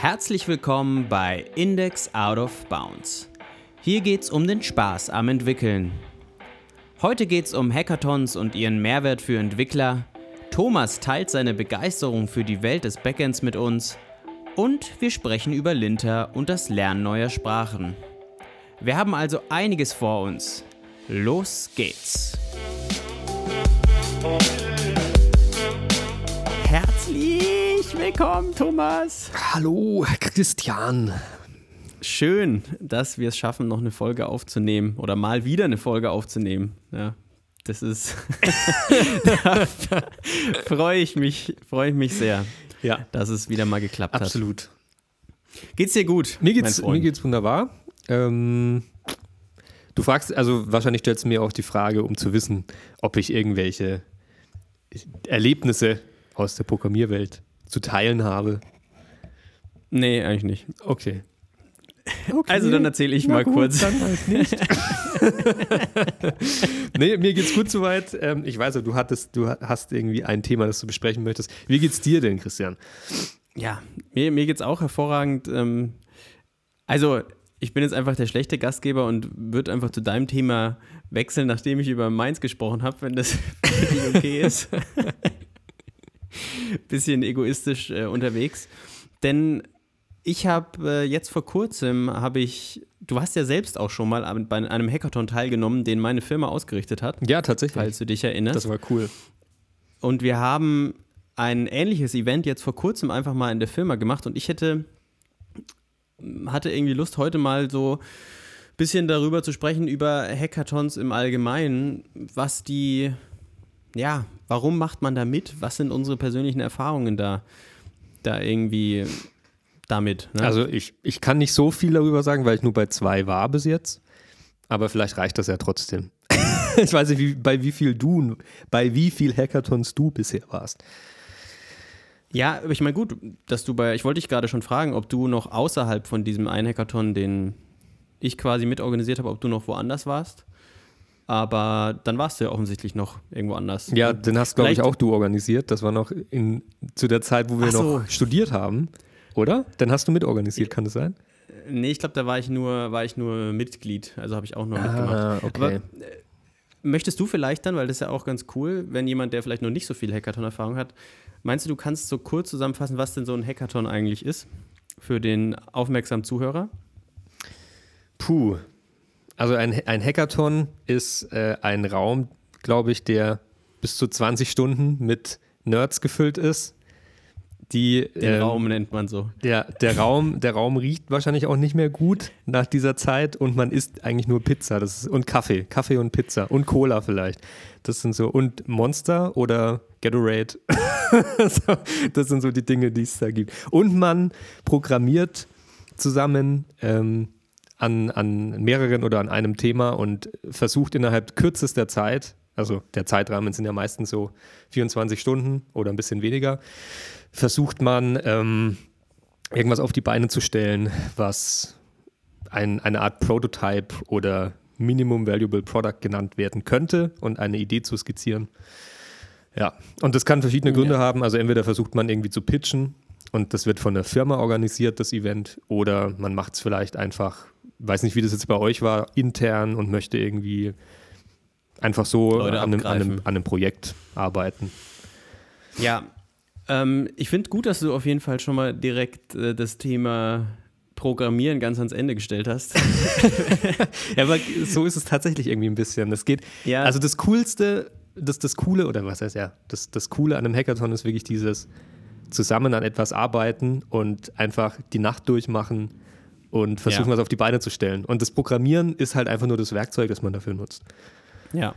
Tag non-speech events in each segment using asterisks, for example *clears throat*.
Herzlich willkommen bei Index Out of Bounds. Hier geht's um den Spaß am Entwickeln. Heute geht's um Hackathons und ihren Mehrwert für Entwickler. Thomas teilt seine Begeisterung für die Welt des Backends mit uns. Und wir sprechen über Linter und das Lernen neuer Sprachen. Wir haben also einiges vor uns. Los geht's! Herzlich willkommen, Thomas! Hallo, Christian. Schön, dass wir es schaffen, noch eine Folge aufzunehmen oder mal wieder eine Folge aufzunehmen. Ja, das ist. *laughs* da freue ich mich, freue ich mich sehr, Ja, dass es wieder mal geklappt absolut. hat. Geht's dir gut? Mir geht's, mir geht's wunderbar. Ähm, du fragst, also wahrscheinlich stellst du mir auch die Frage, um zu wissen, ob ich irgendwelche Erlebnisse aus der Programmierwelt zu teilen habe. Nee, eigentlich nicht. Okay. Also dann erzähle ich Na mal gut, kurz. Dann halt nicht. *laughs* nee, mir geht's gut soweit. Ähm, ich weiß, du hattest, du hast irgendwie ein Thema, das du besprechen möchtest. Wie geht's dir denn, Christian? Ja, mir, mir geht's auch hervorragend. Ähm, also, ich bin jetzt einfach der schlechte Gastgeber und würde einfach zu deinem Thema wechseln, nachdem ich über Mainz gesprochen habe, wenn das *laughs* für dich okay ist. *laughs* Bisschen egoistisch äh, unterwegs. Denn ich habe äh, jetzt vor kurzem, habe ich, du hast ja selbst auch schon mal an- bei einem Hackathon teilgenommen, den meine Firma ausgerichtet hat, Ja, tatsächlich. falls du dich erinnerst. Das war cool. Und wir haben ein ähnliches Event jetzt vor kurzem einfach mal in der Firma gemacht und ich hätte, hatte irgendwie Lust, heute mal so ein bisschen darüber zu sprechen, über Hackathons im Allgemeinen, was die, ja, warum macht man da mit? Was sind unsere persönlichen Erfahrungen da, da irgendwie damit? Ne? Also ich, ich kann nicht so viel darüber sagen, weil ich nur bei zwei war bis jetzt. Aber vielleicht reicht das ja trotzdem. *laughs* ich weiß nicht, wie, bei wie viel du, bei wie viel Hackathons du bisher warst. Ja, aber ich meine, gut, dass du bei, ich wollte dich gerade schon fragen, ob du noch außerhalb von diesem einen Hackathon, den ich quasi mitorganisiert habe, ob du noch woanders warst. Aber dann warst du ja offensichtlich noch irgendwo anders. Ja, den hast, glaube ich, auch du organisiert. Das war noch in, zu der Zeit, wo wir so. noch studiert haben. Oder? Dann hast du mitorganisiert, kann das sein? Nee, ich glaube, da war ich nur, war ich nur Mitglied, also habe ich auch nur mitgemacht. okay. Aber, äh, Möchtest du vielleicht dann, weil das ist ja auch ganz cool, wenn jemand, der vielleicht noch nicht so viel Hackathon-Erfahrung hat, meinst du, du kannst so kurz zusammenfassen, was denn so ein Hackathon eigentlich ist für den aufmerksamen Zuhörer? Puh. Also ein, ein Hackathon ist äh, ein Raum, glaube ich, der bis zu 20 Stunden mit Nerds gefüllt ist. Die, Den ähm, Raum nennt man so. Der, der, Raum, der Raum riecht wahrscheinlich auch nicht mehr gut nach dieser Zeit und man isst eigentlich nur Pizza das ist, und Kaffee. Kaffee und Pizza und Cola vielleicht. Das sind so, und Monster oder Gatorade. *laughs* das sind so die Dinge, die es da gibt. Und man programmiert zusammen ähm, an, an mehreren oder an einem Thema und versucht innerhalb kürzester Zeit, also der Zeitrahmen sind ja meistens so 24 Stunden oder ein bisschen weniger, versucht man ähm, irgendwas auf die Beine zu stellen, was ein, eine Art Prototype oder Minimum Valuable Product genannt werden könnte und eine Idee zu skizzieren. Ja, und das kann verschiedene Gründe Ja. haben. Also entweder versucht man irgendwie zu pitchen und das wird von der Firma organisiert, das Event, oder man macht es vielleicht einfach, weiß nicht, wie das jetzt bei euch war, intern und möchte irgendwie einfach so an einem, an, einem, an einem Projekt arbeiten. Ja, ähm, ich finde gut, dass du auf jeden Fall schon mal direkt äh, das Thema Programmieren ganz ans Ende gestellt hast. *laughs* Ja, aber so ist es tatsächlich irgendwie ein bisschen. Es geht, Ja. also das Coolste, das, das Coole, oder was heißt ja, das, das Coole an einem Hackathon ist wirklich dieses zusammen an etwas arbeiten und einfach die Nacht durchmachen und versuchen, Ja. was auf die Beine zu stellen. Und das Programmieren ist halt einfach nur das Werkzeug, das man dafür nutzt. Ja.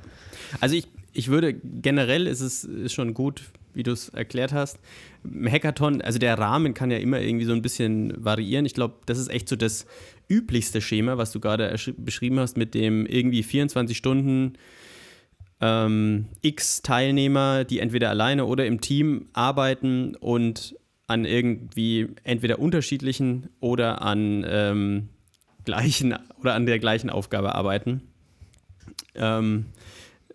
Also ich, ich würde generell ist es ist schon gut, wie du es erklärt hast. Im Hackathon, also der Rahmen kann ja immer irgendwie so ein bisschen variieren. Ich glaube, das ist echt so das üblichste Schema, was du gerade beschrieben hast, mit dem irgendwie 24 Stunden ähm, x Teilnehmer, die entweder alleine oder im Team arbeiten und an irgendwie entweder unterschiedlichen oder an ähm, gleichen oder an der gleichen Aufgabe arbeiten. Ähm,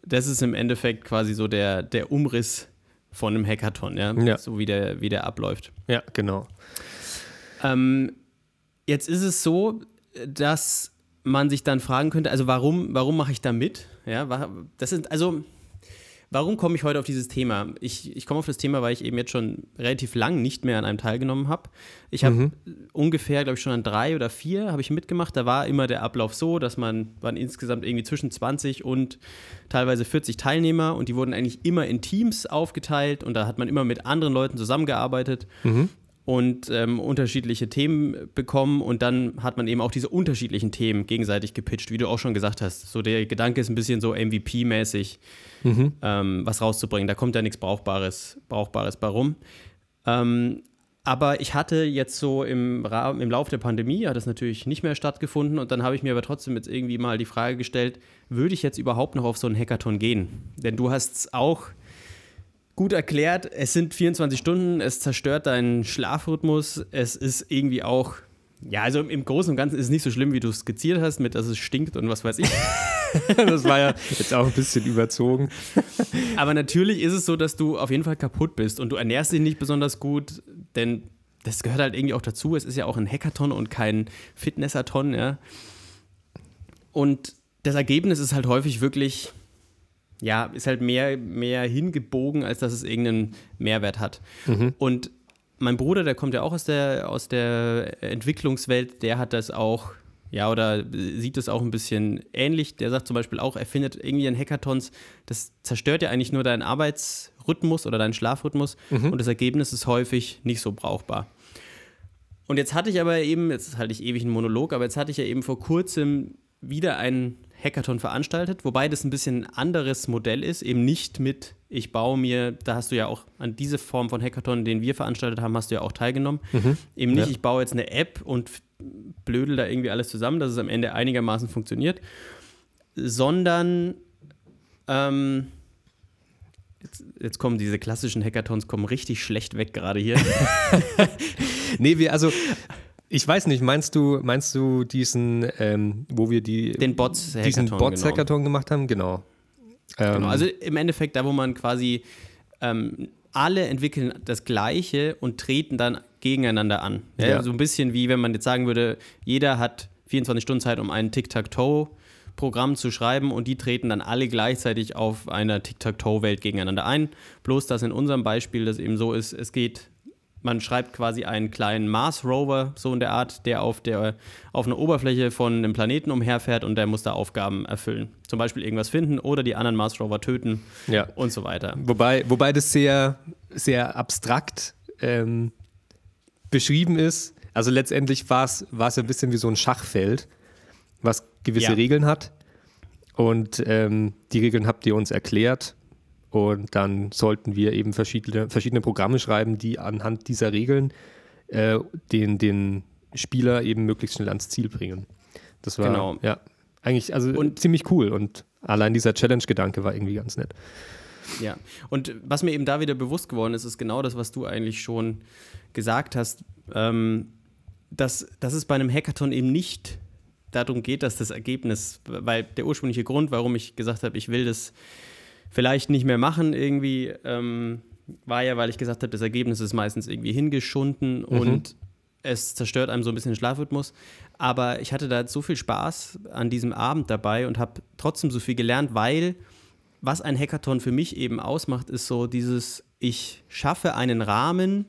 das ist im Endeffekt quasi so der, der Umriss von einem Hackathon, ja? Ja. so wie der, wie der abläuft. Ja, genau. Ähm, jetzt ist es so, dass man sich dann fragen könnte, also warum, warum mache ich da mit? Ja, das sind, also Warum komme ich heute auf dieses Thema? Ich, ich komme auf das Thema, weil ich eben jetzt schon relativ lang nicht mehr an einem teilgenommen habe. Ich habe mhm. ungefähr, glaube ich, schon an drei oder vier habe ich mitgemacht. Da war immer der Ablauf so, dass man waren insgesamt irgendwie zwischen 20 und teilweise 40 Teilnehmer und die wurden eigentlich immer in Teams aufgeteilt und da hat man immer mit anderen Leuten zusammengearbeitet. Mhm und ähm, unterschiedliche Themen bekommen und dann hat man eben auch diese unterschiedlichen Themen gegenseitig gepitcht, wie du auch schon gesagt hast. So der Gedanke ist ein bisschen so MVP-mäßig, mhm. ähm, was rauszubringen. Da kommt ja nichts Brauchbares, Brauchbares bei rum. Ähm, aber ich hatte jetzt so im, im Laufe der Pandemie, hat das natürlich nicht mehr stattgefunden und dann habe ich mir aber trotzdem jetzt irgendwie mal die Frage gestellt, würde ich jetzt überhaupt noch auf so einen Hackathon gehen? Denn du hast es auch gut erklärt. Es sind 24 Stunden, es zerstört deinen Schlafrhythmus. Es ist irgendwie auch, ja, also im Großen und Ganzen ist es nicht so schlimm, wie du es skizziert hast, mit dass es stinkt und was weiß ich. *laughs* das war ja jetzt auch ein bisschen überzogen. Aber natürlich ist es so, dass du auf jeden Fall kaputt bist und du ernährst dich nicht besonders gut, denn das gehört halt irgendwie auch dazu. Es ist ja auch ein Hackathon und kein Fitnessathon, ja. Und das Ergebnis ist halt häufig wirklich ja, ist halt mehr, mehr hingebogen, als dass es irgendeinen Mehrwert hat. Mhm. Und mein Bruder, der kommt ja auch aus der, aus der Entwicklungswelt, der hat das auch, ja, oder sieht das auch ein bisschen ähnlich. Der sagt zum Beispiel auch, er findet irgendwie in Hackathons, das zerstört ja eigentlich nur deinen Arbeitsrhythmus oder deinen Schlafrhythmus mhm. und das Ergebnis ist häufig nicht so brauchbar. Und jetzt hatte ich aber eben, jetzt halte ich ewig einen Monolog, aber jetzt hatte ich ja eben vor kurzem wieder einen Hackathon veranstaltet, wobei das ein bisschen ein anderes Modell ist, eben nicht mit, ich baue mir, da hast du ja auch an diese Form von Hackathon, den wir veranstaltet haben, hast du ja auch teilgenommen. Mhm. Eben nicht, ja. ich baue jetzt eine App und blödel da irgendwie alles zusammen, dass es am Ende einigermaßen funktioniert, sondern ähm, Jetzt, jetzt, kommen diese klassischen Hackathons kommen richtig schlecht weg gerade hier. *laughs* nee, wir, also ich weiß nicht, meinst du, meinst du diesen, ähm, wo wir die, den Bots diesen Bots-Hackathon genau. gemacht haben? Genau. genau. Ähm, Also im Endeffekt da, wo man quasi ähm, alle entwickeln das Gleiche und treten dann gegeneinander an. Ja? Ja. So ein bisschen wie wenn man jetzt sagen würde, jeder hat 24 Stunden Zeit, um ein Tic-Tac-Toe Programm zu schreiben und die treten dann alle gleichzeitig auf einer Tic-Tac-Toe-Welt gegeneinander ein. Bloß, dass in unserem Beispiel das eben so ist, es geht man schreibt quasi einen kleinen Mars-Rover, so in der Art, der auf, der auf einer Oberfläche von einem Planeten umherfährt und der muss da Aufgaben erfüllen. Zum Beispiel irgendwas finden oder die anderen Mars-Rover töten ja. und so weiter. Wobei, wobei das sehr, sehr abstrakt ähm, beschrieben ist. Also letztendlich war es ein bisschen wie so ein Schachfeld, was gewisse ja. Regeln hat. Und ähm, die Regeln habt ihr uns erklärt. Und dann sollten wir eben verschiedene, verschiedene Programme schreiben, die anhand dieser Regeln äh, den, den Spieler eben möglichst schnell ans Ziel bringen. Das war genau. ja eigentlich also und, ziemlich cool und allein dieser Challenge-Gedanke war irgendwie ganz nett. Ja, und was mir eben da wieder bewusst geworden ist, ist genau das, was du eigentlich schon gesagt hast, ähm, dass, dass es bei einem Hackathon eben nicht darum geht, dass das Ergebnis, weil der ursprüngliche Grund, warum ich gesagt habe, ich will das vielleicht nicht mehr machen irgendwie, ähm, war ja, weil ich gesagt habe, das Ergebnis ist meistens irgendwie hingeschunden mhm. und es zerstört einem so ein bisschen den Schlafrhythmus. Aber ich hatte da so viel Spaß an diesem Abend dabei und habe trotzdem so viel gelernt, weil was ein Hackathon für mich eben ausmacht, ist so dieses, ich schaffe einen Rahmen,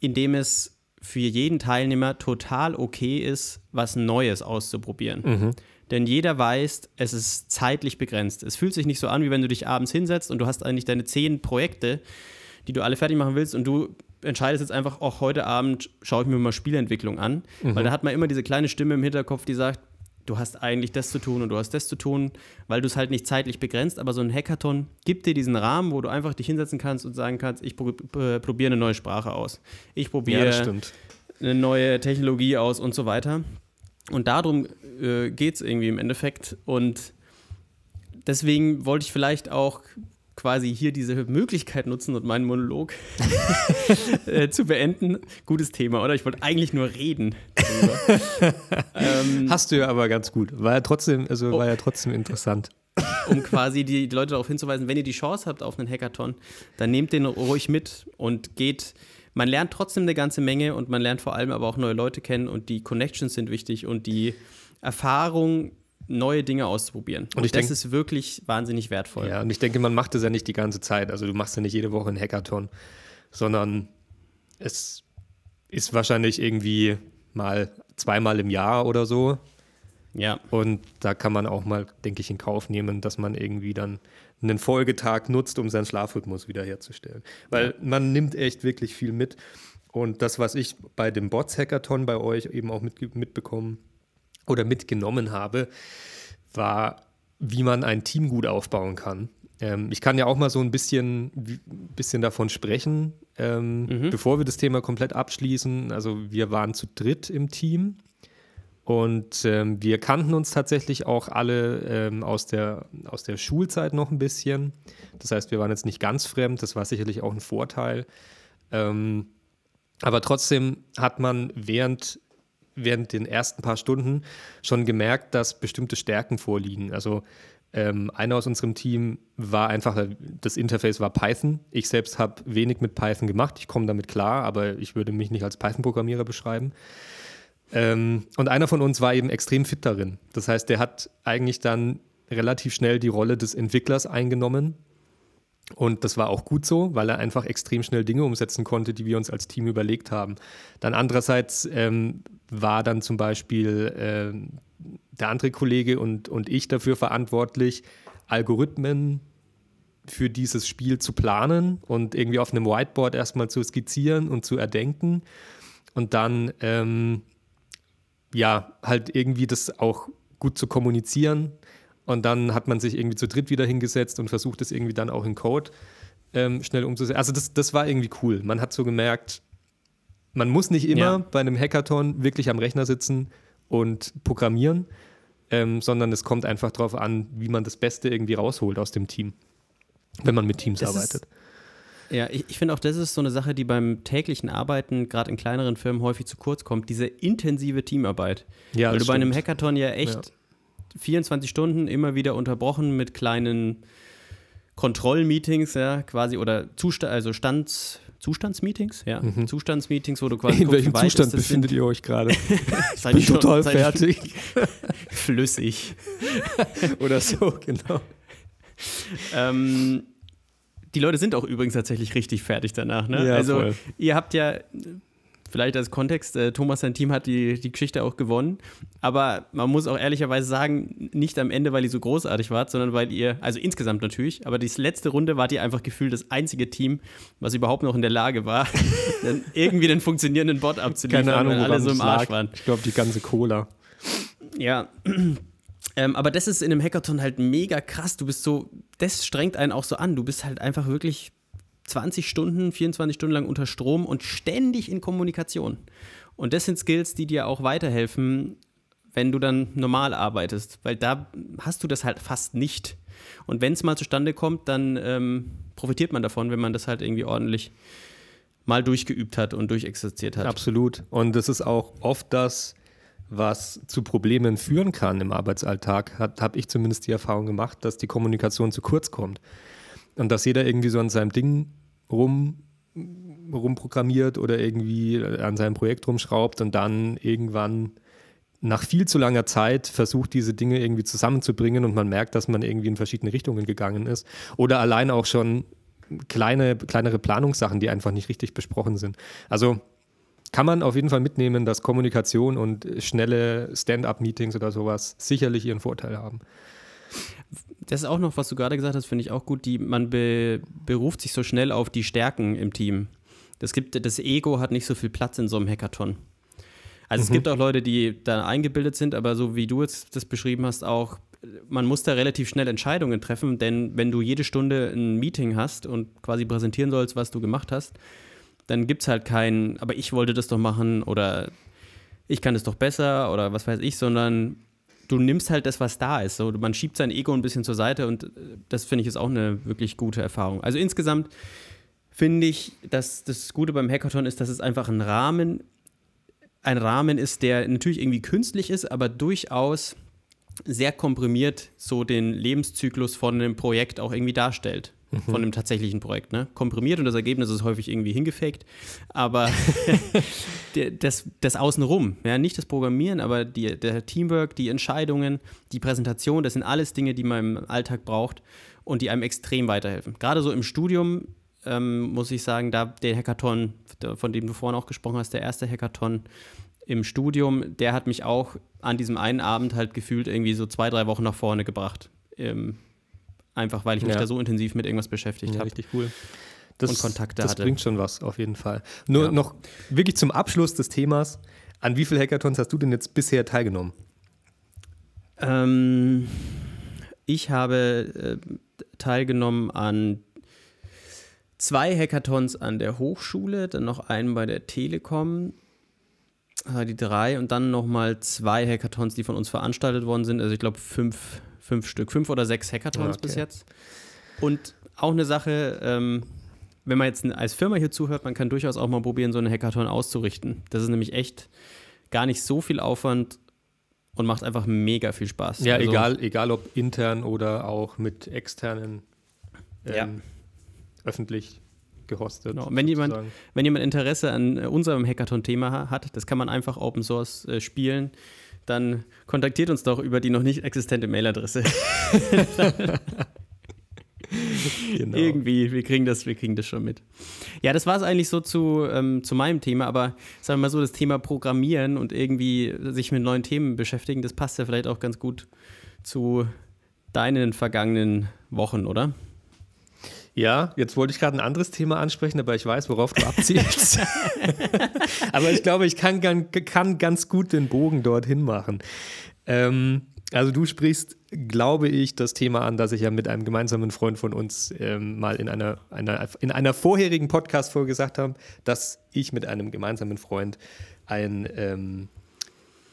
in dem es für jeden Teilnehmer total okay ist, was Neues auszuprobieren. Mhm. Denn jeder weiß, es ist zeitlich begrenzt. Es fühlt sich nicht so an, wie wenn du dich abends hinsetzt und du hast eigentlich deine zehn Projekte, die du alle fertig machen willst und du entscheidest jetzt einfach, auch heute Abend schaue ich mir mal Spielentwicklung an. Mhm. Weil da hat man immer diese kleine Stimme im Hinterkopf, die sagt, du hast eigentlich das zu tun und du hast das zu tun, weil du es halt nicht zeitlich begrenzt. Aber so ein Hackathon gibt dir diesen Rahmen, wo du einfach dich hinsetzen kannst und sagen kannst, ich probiere eine neue Sprache aus. Ich probiere ja, eine neue Technologie aus und so weiter. Und darum äh, geht es irgendwie im Endeffekt. Und deswegen wollte ich vielleicht auch quasi hier diese Möglichkeit nutzen und meinen Monolog *laughs* äh, zu beenden. Gutes Thema, oder? Ich wollte eigentlich nur reden. *laughs* ähm, Hast du ja aber ganz gut. War ja trotzdem, also war ja trotzdem interessant. Um quasi die, die Leute darauf hinzuweisen, wenn ihr die Chance habt auf einen Hackathon, dann nehmt den ruhig mit und geht man lernt trotzdem eine ganze Menge und man lernt vor allem aber auch neue Leute kennen und die Connections sind wichtig und die Erfahrung, neue Dinge auszuprobieren. Und, und das denk, ist wirklich wahnsinnig wertvoll. Ja, und ich denke, man macht das ja nicht die ganze Zeit. Also du machst ja nicht jede Woche einen Hackathon, sondern es ist wahrscheinlich irgendwie mal zweimal im Jahr oder so. Ja. Und da kann man auch mal, denke ich, in Kauf nehmen, dass man irgendwie dann einen Folgetag nutzt, um seinen Schlafrhythmus wiederherzustellen. Weil ja. man nimmt echt wirklich viel mit. Und das, was ich bei dem Bots-Hackathon bei euch eben auch mit, mitbekommen oder mitgenommen habe, war, wie man ein Team gut aufbauen kann. Ähm, ich kann ja auch mal so ein bisschen, bisschen davon sprechen, ähm, mhm. bevor wir das Thema komplett abschließen. Also wir waren zu dritt im Team und ähm, wir kannten uns tatsächlich auch alle ähm, aus, der, aus der Schulzeit noch ein bisschen. Das heißt, wir waren jetzt nicht ganz fremd, das war sicherlich auch ein Vorteil. Ähm, aber trotzdem hat man während, während den ersten paar Stunden schon gemerkt, dass bestimmte Stärken vorliegen. Also ähm, einer aus unserem Team war einfach, das Interface war Python. Ich selbst habe wenig mit Python gemacht. Ich komme damit klar, aber ich würde mich nicht als Python-Programmierer beschreiben. Ähm, und einer von uns war eben extrem fit darin. Das heißt, der hat eigentlich dann relativ schnell die Rolle des Entwicklers eingenommen. Und das war auch gut so, weil er einfach extrem schnell Dinge umsetzen konnte, die wir uns als Team überlegt haben. Dann andererseits ähm, war dann zum Beispiel ähm, der andere Kollege und, und ich dafür verantwortlich, Algorithmen für dieses Spiel zu planen und irgendwie auf einem Whiteboard erstmal zu skizzieren und zu erdenken und dann ähm, ja halt irgendwie das auch gut zu kommunizieren und dann hat man sich irgendwie zu dritt wieder hingesetzt und versucht es irgendwie dann auch in Code ähm, schnell umzusetzen. Also das, das war irgendwie cool. Man hat so gemerkt, man muss nicht immer ja. bei einem Hackathon wirklich am Rechner sitzen und programmieren, ähm, sondern es kommt einfach darauf an, wie man das Beste irgendwie rausholt aus dem Team, wenn man mit Teams das arbeitet. Ist, ja, ich, ich finde auch, das ist so eine Sache, die beim täglichen Arbeiten, gerade in kleineren Firmen, häufig zu kurz kommt, diese intensive Teamarbeit. Ja, Weil du stimmt. bei einem Hackathon ja echt ja. 24 Stunden immer wieder unterbrochen mit kleinen Kontrollmeetings, ja, quasi, oder Zustand, also Stands, Zustandsmeetings, ja, mhm. Zustandsmeetings, wo du quasi In welchem Zustand befindet sind. ihr euch gerade? *laughs* bin schon, total fertig. *laughs* Flüssig. *laughs* Oder so, genau. Ähm, die Leute sind auch übrigens tatsächlich richtig fertig danach. Ne? Ja, also voll. ihr habt ja vielleicht als Kontext, äh, Thomas, sein Team hat die, die Geschichte auch gewonnen. Aber man muss auch ehrlicherweise sagen, nicht am Ende, weil ihr so großartig wart, sondern weil ihr, also insgesamt natürlich, aber die letzte Runde wart ihr einfach gefühlt das einzige Team, was überhaupt noch in der Lage war, *laughs* irgendwie den funktionierenden Bot abzuliefern, Keine Ahnung, weil alle so im Arsch lag. waren. Ich glaube, die ganze Cola. Ja. *clears throat* Ähm, aber das ist in einem Hackathon halt mega krass. Du bist so, das strengt einen auch so an. Du bist halt einfach wirklich 20 Stunden, 24 Stunden lang unter Strom und ständig in Kommunikation. Und das sind Skills, die dir auch weiterhelfen, wenn du dann normal arbeitest, weil da hast du das halt fast nicht. Und wenn es mal zustande kommt, dann ähm, profitiert man davon, wenn man das halt irgendwie ordentlich mal durchgeübt hat und durchexerziert hat. Absolut. Und das ist auch oft das, was zu Problemen führen kann im Arbeitsalltag, habe ich zumindest die Erfahrung gemacht, dass die Kommunikation zu kurz kommt. Und dass jeder irgendwie so an seinem Ding rum, rumprogrammiert oder irgendwie an seinem Projekt rumschraubt und dann irgendwann nach viel zu langer Zeit versucht, diese Dinge irgendwie zusammenzubringen und man merkt, dass man irgendwie in verschiedene Richtungen gegangen ist. Oder allein auch schon kleine, kleinere Planungssachen, die einfach nicht richtig besprochen sind. Also kann man auf jeden Fall mitnehmen, dass Kommunikation und schnelle Stand-up-Meetings oder sowas sicherlich ihren Vorteil haben. Das ist auch noch, was du gerade gesagt hast, finde ich auch gut. Die, man be, beruft sich so schnell auf die Stärken im Team. Das, gibt, das Ego hat nicht so viel Platz in so einem Hackathon. Also mhm. es gibt auch Leute, die da eingebildet sind, aber so wie du jetzt das beschrieben hast, auch, man muss da relativ schnell Entscheidungen treffen, denn wenn du jede Stunde ein Meeting hast und quasi präsentieren sollst, was du gemacht hast, dann gibt es halt kein, aber ich wollte das doch machen oder ich kann es doch besser oder was weiß ich, sondern du nimmst halt das, was da ist. So, man schiebt sein Ego ein bisschen zur Seite und äh, das finde ich ist auch eine wirklich gute Erfahrung. Also insgesamt finde ich, dass das Gute beim Hackathon ist, dass es einfach ein Rahmen, ein Rahmen ist, der natürlich irgendwie künstlich ist, aber durchaus sehr komprimiert so den Lebenszyklus von einem Projekt auch irgendwie darstellt. Mhm. von dem tatsächlichen Projekt. Ne? Komprimiert und das Ergebnis ist häufig irgendwie hingefaked. Aber *laughs* das, das Außenrum, ja, nicht das Programmieren, aber die, der Teamwork, die Entscheidungen, die Präsentation, das sind alles Dinge, die man im Alltag braucht und die einem extrem weiterhelfen. Gerade so im Studium ähm, muss ich sagen, da der Hackathon, von dem du vorhin auch gesprochen hast, der erste Hackathon im Studium, der hat mich auch an diesem einen Abend halt gefühlt irgendwie so zwei, drei Wochen nach vorne gebracht. Ähm, einfach weil ich mich ja. da so intensiv mit irgendwas beschäftigt ja, habe. Richtig cool. Das, und Kontakte das hatte. Das bringt schon was, auf jeden Fall. Nur ja. noch wirklich zum Abschluss des Themas. An wie vielen Hackathons hast du denn jetzt bisher teilgenommen? Ähm, ich habe äh, teilgenommen an zwei Hackathons an der Hochschule, dann noch einen bei der Telekom, die drei und dann nochmal zwei Hackathons, die von uns veranstaltet worden sind. Also ich glaube fünf, fünf Stück, fünf oder sechs Hackathons okay. bis jetzt. Und auch eine Sache, ähm, wenn man jetzt als Firma hier zuhört, man kann durchaus auch mal probieren, so einen Hackathon auszurichten. Das ist nämlich echt gar nicht so viel Aufwand und macht einfach mega viel Spaß. Ja, also, egal, egal ob intern oder auch mit externen ähm, ja öffentlich gehostet. Genau. Wenn, jemand, wenn jemand Interesse an äh, unserem Hackathon-Thema hat, das kann man einfach Open Source äh, spielen, dann kontaktiert uns doch über die noch nicht existente Mailadresse. *laughs* *laughs* genau. Irgendwie, wir kriegen, das, wir kriegen das schon mit. Ja, das war es eigentlich so zu, ähm, zu meinem Thema, aber sagen wir mal so, das Thema Programmieren und irgendwie sich mit neuen Themen beschäftigen, das passt ja vielleicht auch ganz gut zu deinen vergangenen Wochen, oder? Ja, jetzt wollte ich gerade ein anderes Thema ansprechen, aber ich weiß, worauf du abzielst. *laughs* aber ich glaube, ich kann, kann, ganz gut den Bogen dorthin machen. Ähm, also du sprichst, glaube ich, das Thema an, das ich ja mit einem gemeinsamen Freund von uns ähm, mal in einer, einer, in einer vorherigen Podcast-Folge gesagt habe, dass ich mit einem gemeinsamen Freund ein ähm,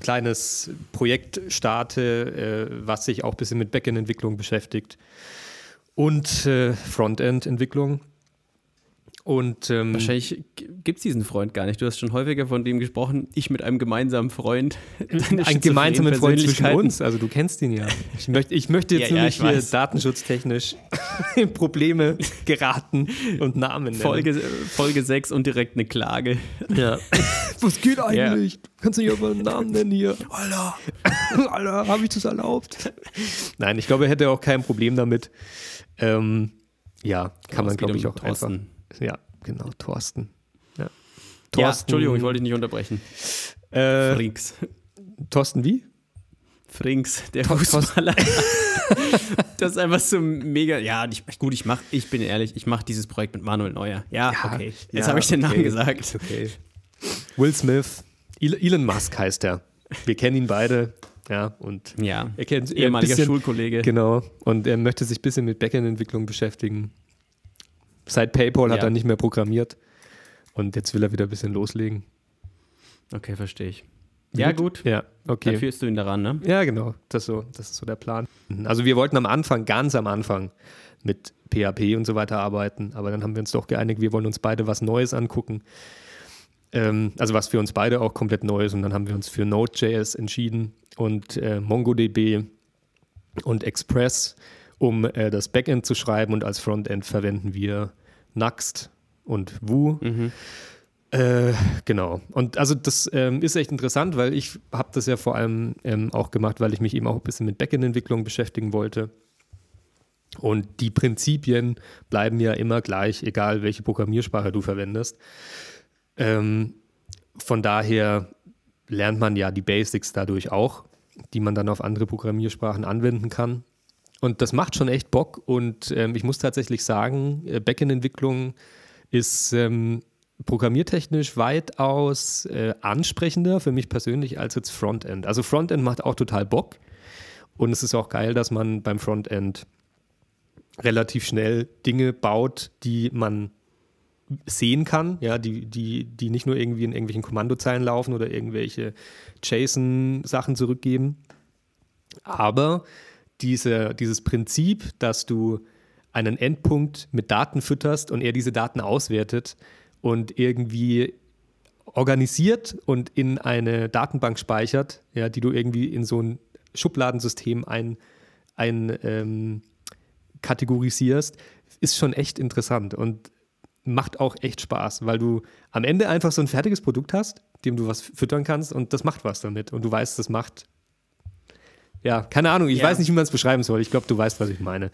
kleines Projekt starte, äh, was sich auch ein bisschen mit Backend-Entwicklung beschäftigt und äh, Frontend-Entwicklung. Und, ähm, Wahrscheinlich gibt es diesen Freund gar nicht. Du hast schon häufiger von dem gesprochen, ich mit einem gemeinsamen Freund. *laughs* Ein gemeinsamer Freund zwischen uns, also du kennst ihn ja. Ich *laughs* möchte, ich möchte jetzt ja, nur ja, nicht hier datenschutztechnisch *laughs* in Probleme geraten und Namen nennen. Folge, Folge 6 und direkt eine Klage. Ja. Was geht eigentlich? Ja. Kannst du nicht aber einen Namen nennen hier? Alter, Alter, habe ich das erlaubt? Nein, ich glaube, er hätte auch kein Problem damit. Ähm, ja, kann man, glaube ich, auch Thorsten. einfach. Ja, genau, Thorsten. Ja, Thorsten, ja Entschuldigung, ich wollte dich nicht unterbrechen. Äh, Frinks. Thorsten wie? Frinks, der Fußballer. *laughs* das ist einfach so mega. Ja, ich, gut, ich mach, ich bin ehrlich, ich mache dieses Projekt mit Manuel Neuer. Ja, ja okay. Jetzt ja, habe ich den okay. Namen gesagt. Okay. Will Smith, Elon Musk heißt er. Wir kennen ihn beide. Ja, und ja, er kennt ehemaliger bisschen, Schulkollege. Genau. Und er möchte sich ein bisschen mit Backend-Entwicklung beschäftigen. Seit PayPal ja. hat er nicht mehr programmiert. Und jetzt will er wieder ein bisschen loslegen. Okay, verstehe ich. Ja, gut. Ja, okay. Dann führst du ihn daran, ne? Ja, genau. Das ist, so, das ist so der Plan. Also wir wollten am Anfang, ganz am Anfang, mit PHP und so weiter arbeiten, aber dann haben wir uns doch geeinigt, wir wollen uns beide was Neues angucken. Ähm, also was für uns beide auch komplett neu ist und dann haben wir uns für Node.js entschieden und äh, MongoDB und Express, um äh, das Backend zu schreiben und als Frontend verwenden wir Nuxt und Woo. Mhm. Äh, genau. Und also das ähm, ist echt interessant, weil ich habe das ja vor allem ähm, auch gemacht, weil ich mich eben auch ein bisschen mit Backend-Entwicklung beschäftigen wollte. Und die Prinzipien bleiben ja immer gleich, egal welche Programmiersprache du verwendest. Ähm, von daher lernt man ja die Basics dadurch auch, die man dann auf andere Programmiersprachen anwenden kann. Und das macht schon echt Bock. Und ähm, ich muss tatsächlich sagen, äh, Backend-Entwicklung ist ähm, programmiertechnisch weitaus äh, ansprechender für mich persönlich als jetzt Frontend. Also Frontend macht auch total Bock. Und es ist auch geil, dass man beim Frontend relativ schnell Dinge baut, die man sehen kann, ja, die, die, die nicht nur irgendwie in irgendwelchen Kommandozeilen laufen oder irgendwelche JSON-Sachen zurückgeben. Aber diese, dieses Prinzip, dass du einen Endpunkt mit Daten fütterst und er diese Daten auswertet und irgendwie organisiert und in eine Datenbank speichert, ja, die du irgendwie in so ein Schubladensystem ein, ein ähm, kategorisierst, ist schon echt interessant und macht auch echt Spaß, weil du am Ende einfach so ein fertiges Produkt hast, dem du was füttern kannst und das macht was damit und du weißt, das macht. Ja, keine Ahnung, ich ja. weiß nicht, wie man es beschreiben soll. Ich glaube, du weißt, was ich meine.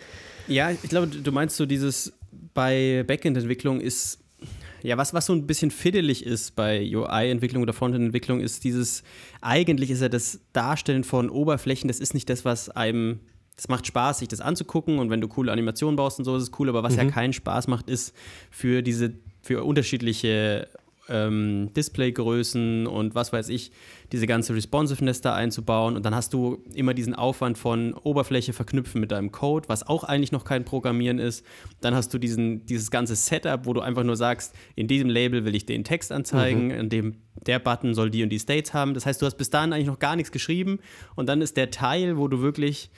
Ja, ich glaube, du meinst so dieses bei Backend-Entwicklung ist ja, was, was so ein bisschen fiddelig ist bei UI-Entwicklung oder Frontend-Entwicklung, ist dieses, eigentlich ist ja das Darstellen von Oberflächen, das ist nicht das, was einem, das macht Spaß, sich das anzugucken und wenn du coole Animationen baust und so, ist es cool, aber was mhm. ja keinen Spaß macht, ist für diese, für unterschiedliche ähm, Displaygrößen und was weiß ich, diese ganze Responsiveness da einzubauen. Und dann hast du immer diesen Aufwand von Oberfläche verknüpfen mit deinem Code, was auch eigentlich noch kein Programmieren ist. Dann hast du diesen, dieses ganze Setup, wo du einfach nur sagst, in diesem Label will ich den Text anzeigen, mhm. in dem der Button soll die und die States haben. Das heißt, du hast bis dahin eigentlich noch gar nichts geschrieben und dann ist der Teil, wo du wirklich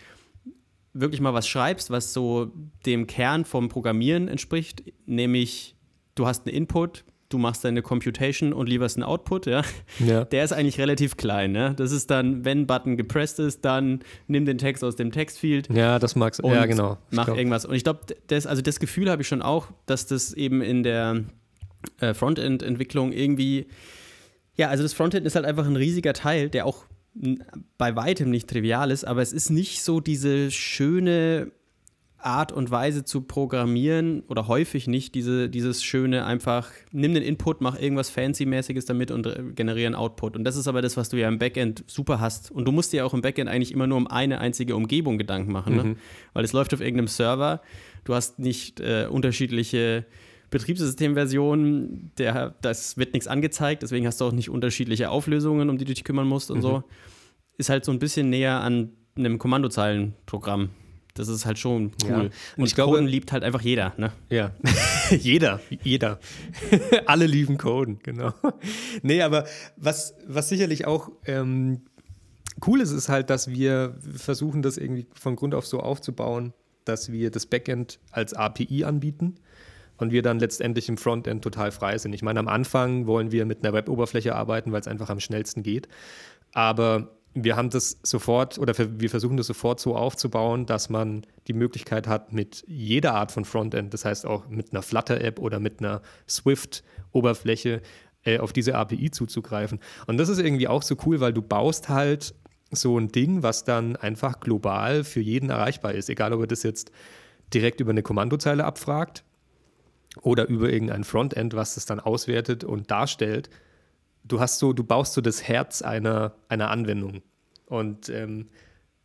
wirklich mal was schreibst, was so dem Kern vom Programmieren entspricht, nämlich du hast einen Input, du machst deine Computation und lieferst einen Output, ja, ja. *laughs* der ist eigentlich relativ klein. Ne? Das ist dann, wenn Button gepresst ist, dann nimm den Text aus dem Textfield. Ja, das magst du. Ja, genau. Mach glaub. irgendwas. Und ich glaube, das, also das Gefühl habe ich schon auch, dass das eben in der äh, Frontend-Entwicklung irgendwie, ja, also das Frontend ist halt einfach ein riesiger Teil, der auch bei weitem nicht trivial ist, aber es ist nicht so diese schöne Art und Weise zu programmieren oder häufig nicht diese, dieses schöne einfach, nimm den Input, mach irgendwas Fancy-mäßiges damit und generiere einen Output. Und das ist aber das, was du ja im Backend super hast. Und du musst dir auch im Backend eigentlich immer nur um eine einzige Umgebung Gedanken machen, ne? mhm. ne? weil es läuft auf irgendeinem Server. Du hast nicht äh, unterschiedliche Betriebssystemversionen, der, das wird nichts angezeigt, deswegen hast du auch nicht unterschiedliche Auflösungen, um die du dich kümmern musst und mhm. so. Ist halt so ein bisschen näher an einem Kommandozeilenprogramm. Das ist halt schon cool. Ja. Und, und ich glaube, Coden liebt halt einfach jeder, ne? Ja. *laughs* jeder, jeder. *laughs* Alle lieben Coden, genau. nee, aber was, was sicherlich auch ähm, cool ist, ist halt, dass wir versuchen, das irgendwie von Grund auf so aufzubauen, dass wir das Backend als API anbieten und wir dann letztendlich im Frontend total frei sind. Ich meine, am Anfang wollen wir mit einer Web-Oberfläche arbeiten, weil es einfach am schnellsten geht. Aber wir haben das sofort oder wir versuchen das sofort so aufzubauen, dass man die Möglichkeit hat, mit jeder Art von Frontend, das heißt auch mit einer Flutter-App oder mit einer Swift-Oberfläche, äh, auf diese API zuzugreifen. Und das ist irgendwie auch so cool, weil du baust halt so ein Ding, was dann einfach global für jeden erreichbar ist, egal ob er das jetzt direkt über eine Kommandozeile abfragt oder über irgendein Frontend, was das dann auswertet und darstellt du hast so, du baust so das Herz einer, einer Anwendung. Und ähm,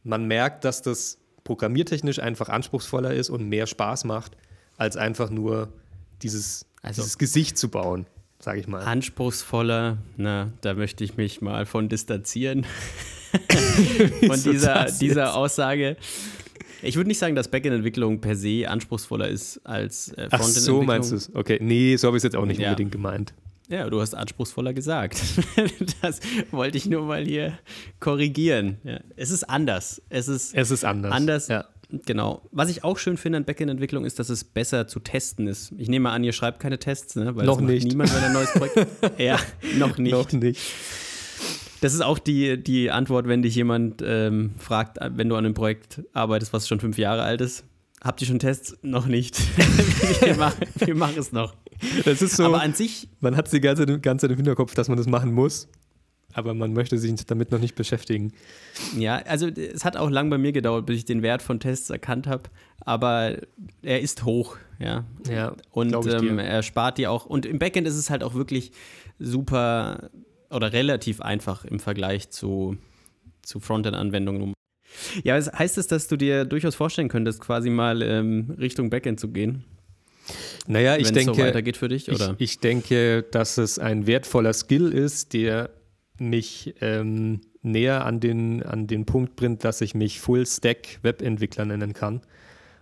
man merkt, dass das programmiertechnisch einfach anspruchsvoller ist und mehr Spaß macht, als einfach nur dieses, also, dieses Gesicht zu bauen, sage ich mal. Anspruchsvoller, na, da möchte ich mich mal von distanzieren. *laughs* von dieser, dieser Aussage. Ich würde nicht sagen, dass Backend-Entwicklung per se anspruchsvoller ist als äh, Frontend-Entwicklung. Ach so meinst du es? Okay, nee, so habe ich es jetzt auch nicht ja. unbedingt gemeint. Ja, du hast anspruchsvoller gesagt. *laughs* das wollte ich nur mal hier korrigieren. Ja, es ist anders. Es ist, es ist anders. Anders. Ja. Genau. Was ich auch schön finde an Backend-Entwicklung ist, dass es besser zu testen ist. Ich nehme an, ihr schreibt keine Tests, ne? Weil noch nicht. niemand, wenn ein neues Projekt. *laughs* ja, noch nicht. noch nicht. Das ist auch die, die Antwort, wenn dich jemand ähm, fragt, wenn du an einem Projekt arbeitest, was schon fünf Jahre alt ist. Habt ihr schon Tests? Noch nicht. *laughs* wir, machen, wir machen es noch. Das ist so. Aber an sich. Man hat die ganze, ganze Zeit im Hinterkopf, dass man das machen muss. Aber man möchte sich damit noch nicht beschäftigen. Ja, also es hat auch lang bei mir gedauert, bis ich den Wert von Tests erkannt habe. Aber er ist hoch, ja. Ja. Und ähm, er spart die auch. Und im Backend ist es halt auch wirklich super oder relativ einfach im Vergleich zu, zu Frontend-Anwendungen. Ja, heißt es, dass du dir durchaus vorstellen könntest, quasi mal ähm, Richtung Backend zu gehen? Naja, ich denke, so weitergeht für dich, oder? Ich, ich, denke, dass es ein wertvoller Skill ist, der mich ähm, näher an den, an den Punkt bringt, dass ich mich Full-Stack-Webentwickler nennen kann.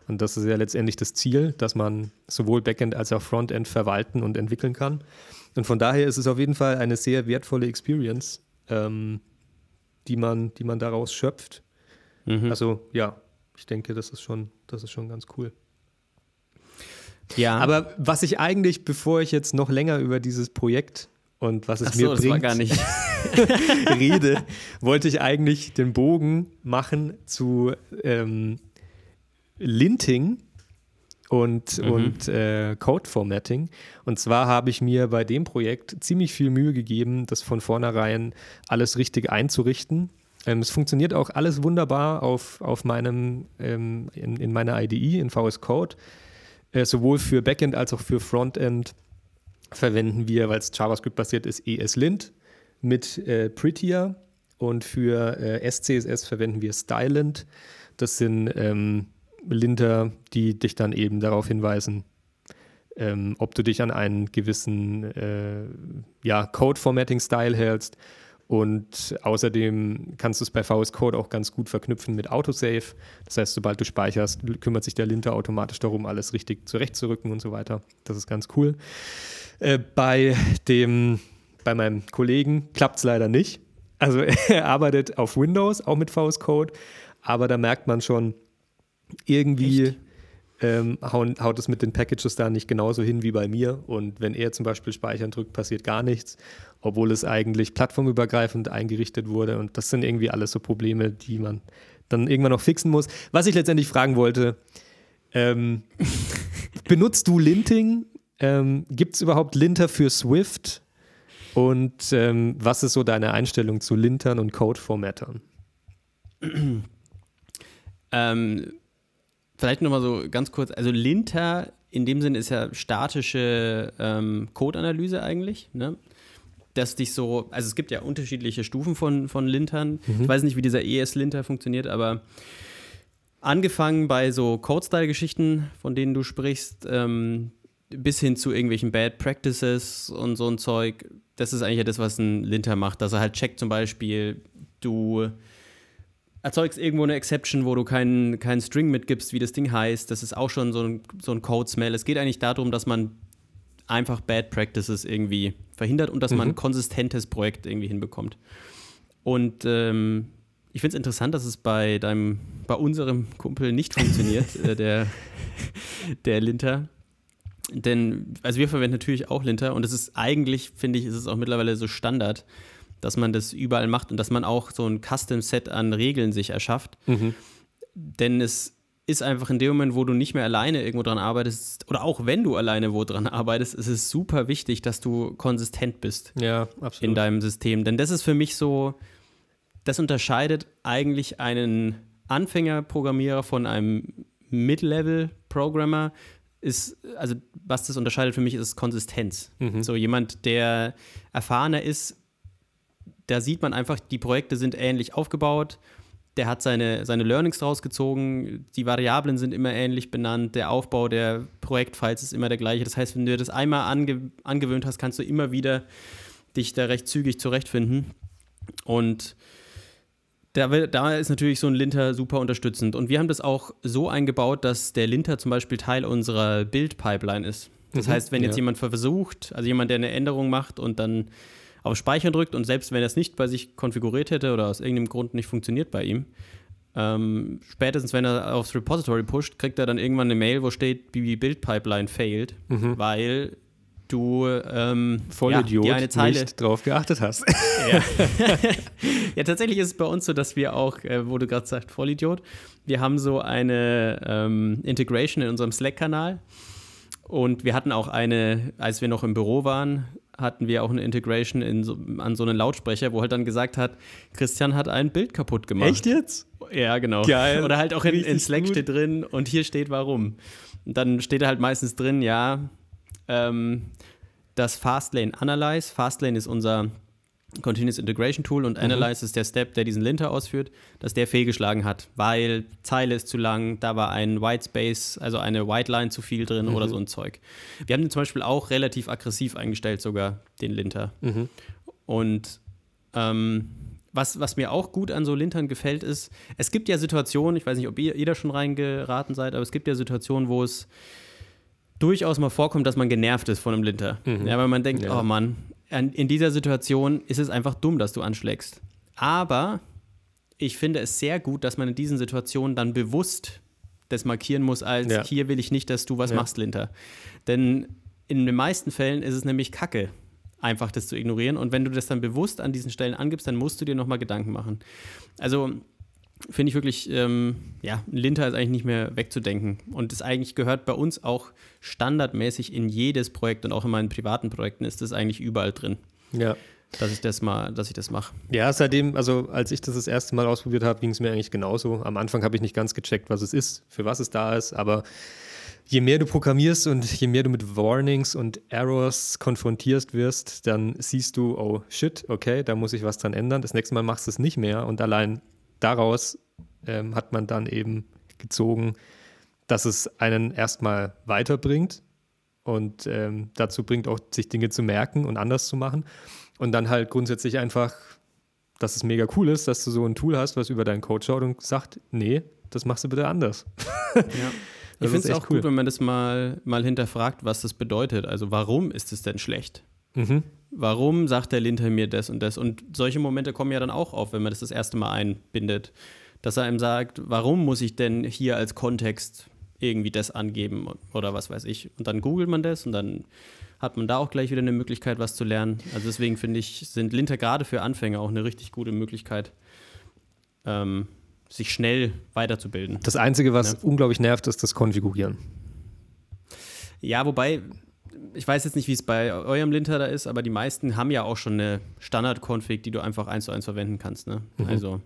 Und das ist ja letztendlich das Ziel, dass man sowohl Backend als auch Frontend verwalten und entwickeln kann. Und von daher ist es auf jeden Fall eine sehr wertvolle Experience, ähm, die, man, die man daraus schöpft. Mhm. Also ja, ich denke, das ist schon, das ist schon ganz cool. Ja. Aber was ich eigentlich, bevor ich jetzt noch länger über dieses Projekt und was es Ach mir so, bringt, *laughs* rede, wollte ich eigentlich den Bogen machen zu ähm, Linting, und, mhm. und äh, Code-Formatting. Und zwar habe ich mir bei dem Projekt ziemlich viel Mühe gegeben, das von vornherein alles richtig einzurichten. Ähm, es funktioniert auch alles wunderbar auf, auf meinem, ähm, in, in meiner IDE, in VS Code. Äh, sowohl für Backend als auch für Frontend verwenden wir, weil es JavaScript-basiert ist, ESLint mit äh, Prettier. Und für äh, SCSS verwenden wir Stylint. Das sind ähm, Linter, die dich dann eben darauf hinweisen, ähm, ob du dich an einen gewissen äh, ja, Code-Formatting-Style hältst. Und außerdem kannst du es bei VS Code auch ganz gut verknüpfen mit Autosave. Das heißt, sobald du speicherst, kümmert sich der Linter automatisch darum, alles richtig zurechtzurücken und so weiter. Das ist ganz cool. Äh, bei dem, bei meinem Kollegen klappt es leider nicht. Also *laughs* er arbeitet auf Windows, auch mit VS Code, aber da merkt man schon, irgendwie ähm, hauen, haut es mit den Packages da nicht genauso hin wie bei mir. Und wenn er zum Beispiel Speichern drückt, passiert gar nichts, obwohl es eigentlich plattformübergreifend eingerichtet wurde. Und das sind irgendwie alles so Probleme, die man dann irgendwann noch fixen muss. Was ich letztendlich fragen wollte, ähm, *laughs* benutzt du Linting? Ähm, Gibt es überhaupt Linter für Swift? Und ähm, was ist so deine Einstellung zu Lintern und Code-Formattern? ähm, Vielleicht nochmal so ganz kurz, also Linter in dem Sinne ist ja statische ähm, Code-Analyse eigentlich, ne? Dass dich so, also es gibt ja unterschiedliche Stufen von, von Lintern. Mhm. Ich weiß nicht, wie dieser ES-Linter funktioniert, aber angefangen bei so Code-Style-Geschichten, von denen du sprichst, ähm, bis hin zu irgendwelchen Bad Practices und so ein Zeug, das ist eigentlich ja das, was ein Linter macht, dass er halt checkt zum Beispiel, du erzeugst irgendwo eine Exception, wo du keinen kein String mitgibst, wie das Ding heißt. Das ist auch schon so ein, so ein Code-Smell. Es geht eigentlich darum, dass man einfach Bad Practices irgendwie verhindert und dass mhm. man ein konsistentes Projekt irgendwie hinbekommt. Und ähm, ich finde es interessant, dass es bei deinem, bei unserem Kumpel nicht funktioniert, *laughs* äh, der, der Linter. Denn, also wir verwenden natürlich auch Linter und es ist eigentlich, finde ich, ist es auch mittlerweile so Standard, dass man das überall macht und dass man auch so ein Custom-Set an Regeln sich erschafft. Mhm. Denn es ist einfach in dem Moment, wo du nicht mehr alleine irgendwo dran arbeitest, oder auch wenn du alleine wo dran arbeitest, ist es super wichtig, dass du konsistent bist ja, in deinem System. Denn das ist für mich so, das unterscheidet eigentlich einen Anfängerprogrammierer von einem Mid-Level-Programmer. Ist, also was das unterscheidet für mich, ist Konsistenz. Mhm. So jemand, der erfahrener ist, da sieht man einfach, die Projekte sind ähnlich aufgebaut. Der hat seine, seine Learnings rausgezogen, die Variablen sind immer ähnlich benannt, der Aufbau der Projektfiles ist immer der gleiche. Das heißt, wenn du das einmal ange, angewöhnt hast, kannst du immer wieder dich da recht zügig zurechtfinden. Und da, da, ist natürlich so ein Linter super unterstützend. Und wir haben das auch so eingebaut, dass der Linter zum Beispiel Teil unserer Build-Pipeline ist. Das mhm, heißt, wenn jetzt ja. jemand versucht, also jemand, der eine Änderung macht und dann auf Speichern drückt und selbst wenn er es nicht bei sich konfiguriert hätte oder aus irgendeinem Grund nicht funktioniert bei ihm, ähm, spätestens wenn er aufs Repository pusht, kriegt er dann irgendwann eine Mail, wo steht, BB Build Pipeline failed, mhm. weil du ähm, Vollidiot ja, eine Zeile nicht drauf geachtet hast. *laughs* Ja. *laughs* ja. tatsächlich ist es bei uns so, dass wir auch, äh, wo du gerade sagst, Vollidiot, wir haben so eine ähm, Integration in unserem Slack-Kanal und wir hatten auch eine, als wir noch im Büro waren, hatten wir auch eine Integration so, an so einen Lautsprecher, wo halt dann gesagt hat, Christian hat ein Bild kaputt gemacht. Echt jetzt? Ja, genau. Geil. Oder halt auch in, in Slack gut. steht drin und hier steht warum. Und dann steht da halt meistens drin, ja, ähm, das Fastlane Analyze. Fastlane ist unser Continuous Integration Tool und mhm. Analyze ist der Step, der diesen Linter ausführt, dass der fehlgeschlagen hat, weil Zeile ist zu lang, da war ein White Space, also eine White Line zu viel drin mhm. oder so ein Zeug. Wir haben den zum Beispiel auch relativ aggressiv eingestellt, sogar den Linter. Mhm. Und ähm, was, was mir auch gut an so Lintern gefällt, ist, es gibt ja Situationen, ich weiß nicht, ob ihr, ihr da schon reingeraten seid, aber es gibt ja Situationen, wo es durchaus mal vorkommt, dass man genervt ist von einem Linter. Mhm. Ja, weil man denkt, ja. oh Mann, in dieser Situation ist es einfach dumm, dass du anschlägst. Aber ich finde es sehr gut, dass man in diesen Situationen dann bewusst das markieren muss, als ja. hier will ich nicht, dass du was ja. machst, Linter. Denn in den meisten Fällen ist es nämlich Kacke, einfach das zu ignorieren. Und wenn du das dann bewusst an diesen Stellen angibst, dann musst du dir nochmal Gedanken machen. Also finde ich wirklich, ähm, ja, Linter ist eigentlich nicht mehr wegzudenken. Und das eigentlich gehört bei uns auch standardmäßig in jedes Projekt und auch in meinen privaten Projekten ist das eigentlich überall drin. Ja. Dass ich das mal, dass ich das mache. Ja, seitdem, also als ich das das erste Mal ausprobiert habe, ging es mir eigentlich genauso. Am Anfang habe ich nicht ganz gecheckt, was es ist, für was es da ist, aber je mehr du programmierst und je mehr du mit Warnings und Errors konfrontiert wirst, dann siehst du, oh shit, okay, da muss ich was dran ändern. Das nächste Mal machst du es nicht mehr und allein daraus ähm, hat man dann eben gezogen, dass es einen erstmal weiterbringt und ähm, dazu bringt auch, sich Dinge zu merken und anders zu machen. Und dann halt grundsätzlich einfach, dass es mega cool ist, dass du so ein Tool hast, was über deinen Code schaut und sagt, nee, das machst du bitte anders. *laughs* Ja. ich finde es auch cool. gut, wenn man das mal, mal hinterfragt, was das bedeutet. Also warum ist es denn schlecht? Mhm. Warum sagt der Linter mir das und das? Und solche Momente kommen ja dann auch auf, wenn man das das erste Mal einbindet. Dass er einem sagt, warum muss ich denn hier als Kontext irgendwie das angeben oder was weiß ich. Und dann googelt man das und dann hat man da auch gleich wieder eine Möglichkeit, was zu lernen. Also deswegen finde ich, sind Linter gerade für Anfänger auch eine richtig gute Möglichkeit, ähm, sich schnell weiterzubilden. Das Einzige, was ja. unglaublich nervt, ist das Konfigurieren. Ja, wobei, ich weiß jetzt nicht, wie es bei eurem Linter da ist, aber die meisten haben ja auch schon eine Standard-Config, die du einfach eins zu eins verwenden kannst. Ne? Mhm. Also,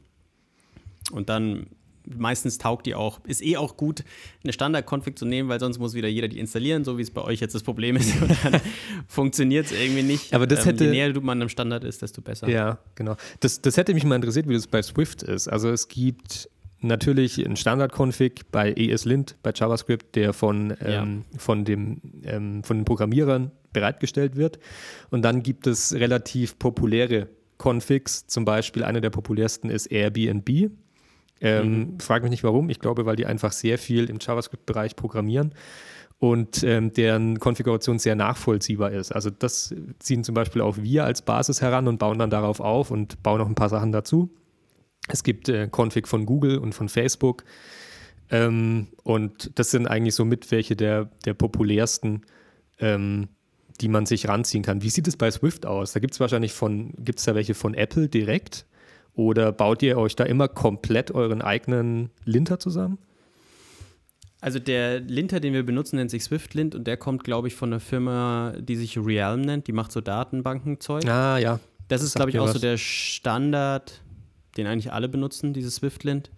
und dann meistens taugt die auch. Ist eh auch gut, eine Standard-Config zu nehmen, weil sonst muss wieder jeder die installieren, so wie es bei euch jetzt das Problem ist. *laughs* Und dann funktioniert es irgendwie nicht. Aber das hätte, ähm, je näher man am Standard ist, desto besser. Ja, genau. Das, das hätte mich mal interessiert, wie das bei Swift ist. Also es gibt natürlich einen Standard-Config bei ESLint, bei JavaScript, der von, ähm, ja. von, dem, ähm, von den Programmierern bereitgestellt wird. Und dann gibt es relativ populäre Configs, zum Beispiel einer der populärsten ist Airbnb. Ähm, mhm. Frag mich nicht warum. Ich glaube, weil die einfach sehr viel im JavaScript-Bereich programmieren und ähm, deren Konfiguration sehr nachvollziehbar ist. Also das ziehen zum Beispiel auch wir als Basis heran und bauen dann darauf auf und bauen noch ein paar Sachen dazu. Es gibt äh, Config von Google und von Facebook. Ähm, und das sind eigentlich so mit welche der, der populärsten, ähm, die man sich ranziehen kann. Wie sieht es bei Swift aus? Da gibt es wahrscheinlich von, gibt es da welche von Apple direkt? Oder baut ihr euch da immer komplett euren eigenen Linter zusammen? Also der Linter, den wir benutzen, nennt sich SwiftLint und der kommt, glaube ich, von einer Firma, die sich Realm nennt. Die macht so Datenbankenzeug. Ah, ja. Das ist, glaube ich, auch was. so der Standard, den eigentlich alle benutzen, dieses SwiftLint.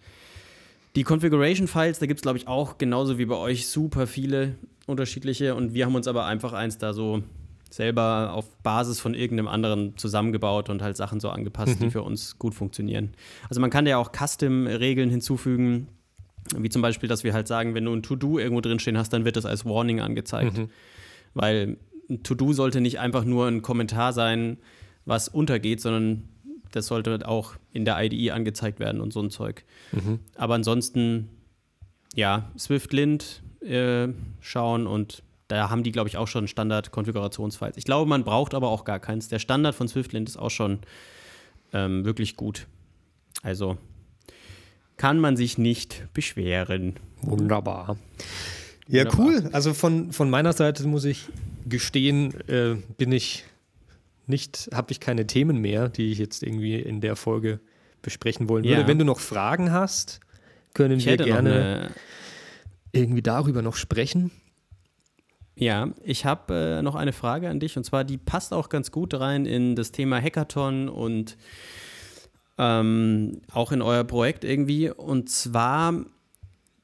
Die Configuration-Files, da gibt es, glaube ich, auch genauso wie bei euch super viele unterschiedliche und wir haben uns aber einfach eins da so selber auf Basis von irgendeinem anderen zusammengebaut und halt Sachen so angepasst, mhm. die für uns gut funktionieren. Also man kann ja auch Custom-Regeln hinzufügen, wie zum Beispiel, dass wir halt sagen, wenn du ein To-Do irgendwo drin stehen hast, dann wird das als Warning angezeigt. Mhm. Weil ein To-Do sollte nicht einfach nur ein Kommentar sein, was untergeht, sondern das sollte auch in der IDE angezeigt werden und so ein Zeug. Mhm. Aber ansonsten, ja, Swift-Lint äh, schauen und da haben die, glaube ich, auch schon Standard-Konfigurationsfiles. Ich glaube, man braucht aber auch gar keins. Der Standard von Swiftlint ist auch schon ähm, wirklich gut. Also kann man sich nicht beschweren. Wunderbar. Ja, Wunderbar. cool. Also von, von meiner Seite muss ich gestehen, äh, bin ich nicht, habe ich keine Themen mehr, die ich jetzt irgendwie in der Folge besprechen wollen würde. Ja. Wenn du noch Fragen hast, können ich wir gerne irgendwie darüber noch sprechen. Ja, ich habe äh, noch eine Frage an dich und zwar, die passt auch ganz gut rein in das Thema Hackathon und ähm, auch in euer Projekt irgendwie. Und zwar,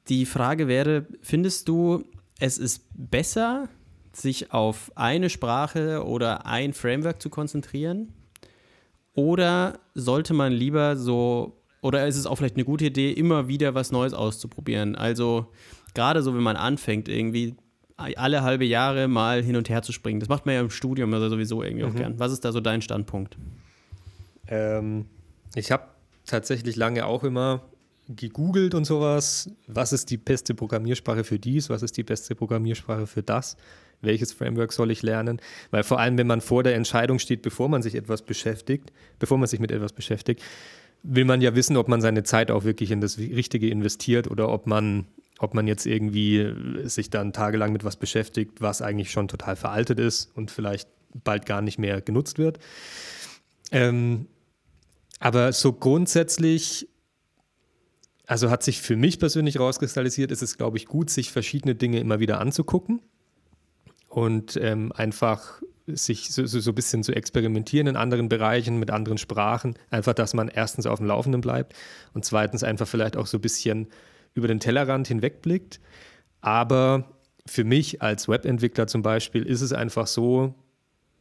die Frage wäre, findest du, es ist besser, sich auf eine Sprache oder ein Framework zu konzentrieren? Oder sollte man lieber so, oder ist es auch vielleicht eine gute Idee, immer wieder was Neues auszuprobieren? Also gerade so, wenn man anfängt, irgendwie alle halbe Jahre mal hin und her zu springen. Das macht man ja im Studium also sowieso irgendwie mhm. auch gern. Was ist da so dein Standpunkt? Ähm, ich habe tatsächlich lange auch immer gegoogelt und sowas. Was ist die beste Programmiersprache für dies? Was ist die beste Programmiersprache für das? Welches Framework soll ich lernen? Weil vor allem, wenn man vor der Entscheidung steht, bevor man sich etwas beschäftigt, bevor man sich mit etwas beschäftigt, will man ja wissen, ob man seine Zeit auch wirklich in das Richtige investiert oder ob man ob man jetzt irgendwie sich dann tagelang mit was beschäftigt, was eigentlich schon total veraltet ist und vielleicht bald gar nicht mehr genutzt wird. Ähm, aber so grundsätzlich also hat sich für mich persönlich rauskristallisiert, ist es, glaube ich, gut, sich verschiedene Dinge immer wieder anzugucken und ähm, einfach sich so, so, so ein bisschen zu experimentieren in anderen Bereichen, mit anderen Sprachen. Einfach, dass man erstens auf dem Laufenden bleibt und zweitens einfach vielleicht auch so ein bisschen über den Tellerrand hinwegblickt. Aber für mich als Webentwickler zum Beispiel ist es einfach so,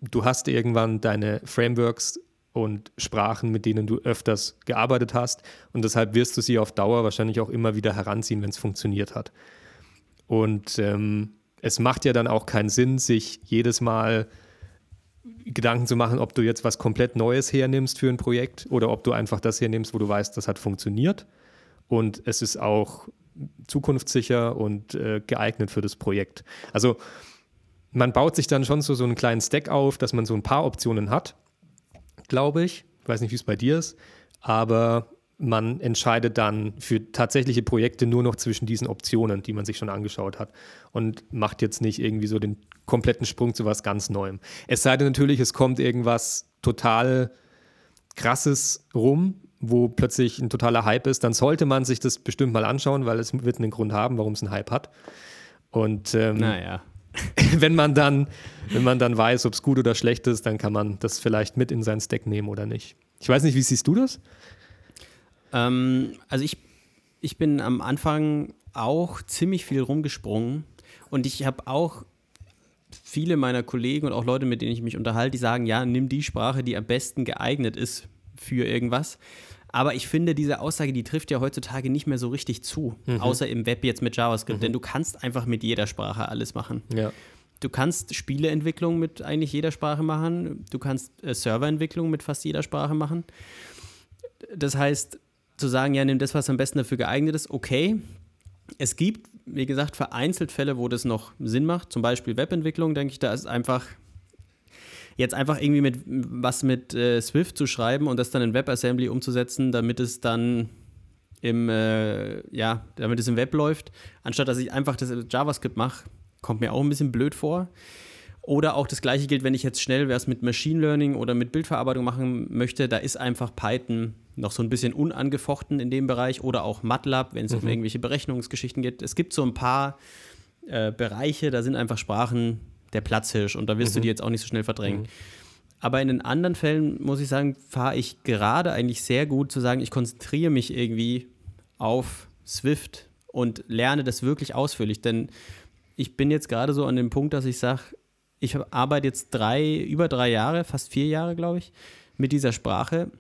du hast irgendwann deine Frameworks und Sprachen, mit denen du öfters gearbeitet hast und deshalb wirst du sie auf Dauer wahrscheinlich auch immer wieder heranziehen, wenn es funktioniert hat. Und ähm, es macht ja dann auch keinen Sinn, sich jedes Mal Gedanken zu machen, ob du jetzt was komplett Neues hernimmst für ein Projekt oder ob du einfach das hernimmst, wo du weißt, das hat funktioniert und es ist auch zukunftssicher und äh, geeignet für das Projekt. Also man baut sich dann schon so, so einen kleinen Stack auf, dass man so ein paar Optionen hat, glaube ich. Ich weiß nicht, wie es bei dir ist, aber man entscheidet dann für tatsächliche Projekte nur noch zwischen diesen Optionen, die man sich schon angeschaut hat und macht jetzt nicht irgendwie so den kompletten Sprung zu was ganz Neuem. Es sei denn natürlich, es kommt irgendwas total krasses rum, wo plötzlich ein totaler Hype ist, dann sollte man sich das bestimmt mal anschauen, weil es wird einen Grund haben, warum es einen Hype hat. Und ähm, naja. *laughs* wenn man dann, wenn man dann weiß, ob es gut oder schlecht ist, dann kann man das vielleicht mit in sein Stack nehmen oder nicht. Ich weiß nicht, wie siehst du das? Ähm, also ich, ich bin am Anfang auch ziemlich viel rumgesprungen und ich habe auch viele meiner Kollegen und auch Leute, mit denen ich mich unterhalte, die sagen, ja, nimm die Sprache, die am besten geeignet ist für irgendwas. Aber ich finde, diese Aussage, die trifft ja heutzutage nicht mehr so richtig zu, mhm. außer im Web jetzt mit JavaScript, mhm. denn du kannst einfach mit jeder Sprache alles machen. Ja. Du kannst Spieleentwicklung mit eigentlich jeder Sprache machen, du kannst äh, Serverentwicklung mit fast jeder Sprache machen. Das heißt, zu sagen, ja, nimm das, was am besten dafür geeignet ist, okay. Es gibt, wie gesagt, vereinzelt Fälle, wo das noch Sinn macht. Zum Beispiel Webentwicklung, denke ich, da ist einfach jetzt einfach irgendwie mit was mit äh, Swift zu schreiben und das dann in WebAssembly umzusetzen, damit es dann im, äh, ja, damit es im Web läuft, anstatt dass ich einfach das JavaScript mache, kommt mir auch ein bisschen blöd vor. Oder auch das gleiche gilt, wenn ich jetzt schnell was mit Machine Learning oder mit Bildverarbeitung machen möchte, da ist einfach Python noch so ein bisschen unangefochten in dem Bereich oder auch MATLAB, wenn es mhm. um irgendwelche Berechnungsgeschichten geht. Es gibt so ein paar äh, Bereiche, da sind einfach Sprachen der Platzhirsch und da wirst mhm. du die jetzt auch nicht so schnell verdrängen. Mhm. Aber in den anderen Fällen, muss ich sagen, fahre ich gerade eigentlich sehr gut zu sagen, ich konzentriere mich irgendwie auf Swift und lerne das wirklich ausführlich. Denn ich bin jetzt gerade so an dem Punkt, dass ich sage, ich arbeite jetzt drei, über drei Jahre, fast vier Jahre, glaube ich, mit dieser Sprache.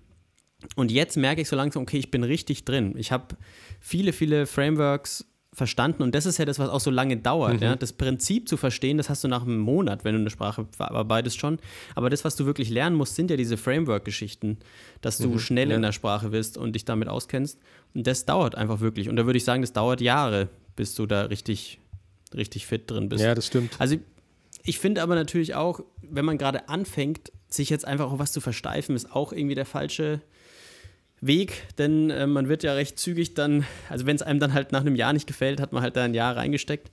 Und jetzt merke ich so langsam, okay, ich bin richtig drin. Ich habe viele, viele Frameworks verstanden und das ist ja das, was auch so lange dauert. Mhm. Ja? Das Prinzip zu verstehen, das hast du nach einem Monat, wenn du eine Sprache verarbeitest schon. Aber das, was du wirklich lernen musst, sind ja diese Framework-Geschichten, dass du mhm. schnell ja. in der Sprache bist und dich damit auskennst. Und das dauert einfach wirklich. Und da würde ich sagen, das dauert Jahre, bis du da richtig, richtig fit drin bist. Ja, das stimmt. Also ich finde aber natürlich auch, wenn man gerade anfängt, sich jetzt einfach auf was zu versteifen, ist auch irgendwie der falsche Weg, denn äh, man wird ja recht zügig dann, also wenn es einem dann halt nach einem Jahr nicht gefällt, hat man halt da ein Jahr reingesteckt.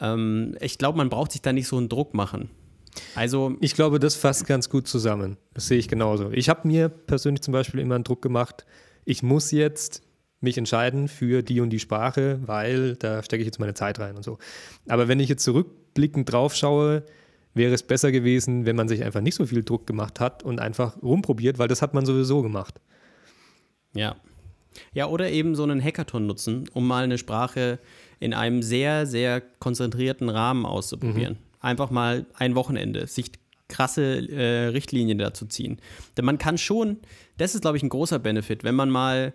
Ähm, ich glaube, man braucht sich da nicht so einen Druck machen. Also ich glaube, das fasst ganz gut zusammen. Das sehe ich genauso. Ich habe mir persönlich zum Beispiel immer einen Druck gemacht. Ich muss jetzt mich entscheiden für die und die Sprache, weil da stecke ich jetzt meine Zeit rein und so. Aber wenn ich jetzt zurückblickend drauf schaue, wäre es besser gewesen, wenn man sich einfach nicht so viel Druck gemacht hat und einfach rumprobiert, weil das hat man sowieso gemacht. Ja. Ja, oder eben so einen Hackathon nutzen, um mal eine Sprache in einem sehr, sehr konzentrierten Rahmen auszuprobieren. Mhm. Einfach mal ein Wochenende, sich krasse äh, Richtlinien dazu ziehen. Denn man kann schon, das ist, glaube ich, ein großer Benefit, wenn man mal